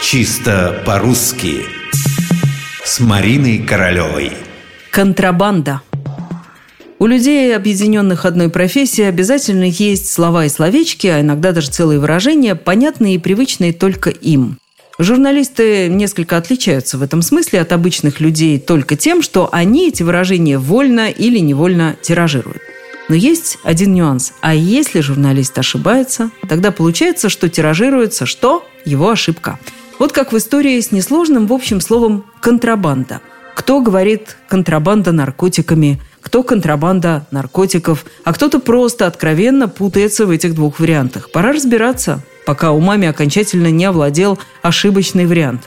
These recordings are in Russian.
Чисто по-русски С Мариной Королевой Контрабанда у людей, объединенных одной профессией, обязательно есть слова и словечки, а иногда даже целые выражения, понятные и привычные только им. Журналисты несколько отличаются в этом смысле от обычных людей только тем, что они эти выражения вольно или невольно тиражируют. Но есть один нюанс. А если журналист ошибается, тогда получается, что тиражируется что? Его ошибка. Вот как в истории с несложным в общем словом «контрабанда». Кто говорит «контрабанда наркотиками», кто контрабанда наркотиков, а кто-то просто откровенно путается в этих двух вариантах. Пора разбираться, пока умами окончательно не овладел ошибочный вариант.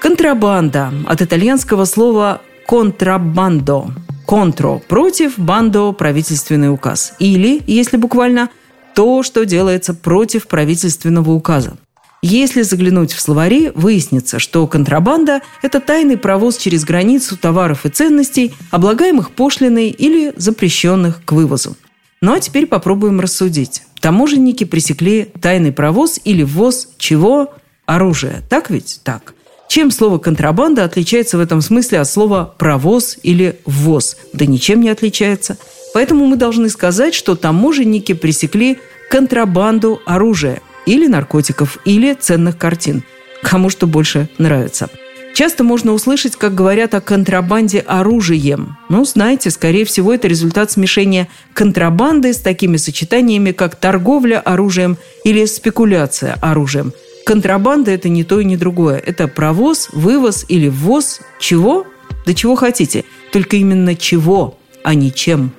Контрабанда от итальянского слова «контрабандо». «Контро» – против, «бандо» – правительственный указ. Или, если буквально, то, что делается против правительственного указа. Если заглянуть в словари, выяснится, что контрабанда – это тайный провоз через границу товаров и ценностей, облагаемых пошлиной или запрещенных к вывозу. Ну а теперь попробуем рассудить. Таможенники пресекли тайный провоз или ввоз чего? Оружия. Так ведь? Так. Чем слово «контрабанда» отличается в этом смысле от слова «провоз» или «ввоз»? Да ничем не отличается. Поэтому мы должны сказать, что таможенники пресекли контрабанду оружия – или наркотиков, или ценных картин. Кому что больше нравится. Часто можно услышать, как говорят о контрабанде оружием. Ну, знаете, скорее всего, это результат смешения контрабанды с такими сочетаниями, как торговля оружием или спекуляция оружием. Контрабанда – это не то и не другое. Это провоз, вывоз или ввоз чего? Да чего хотите. Только именно чего, а не чем.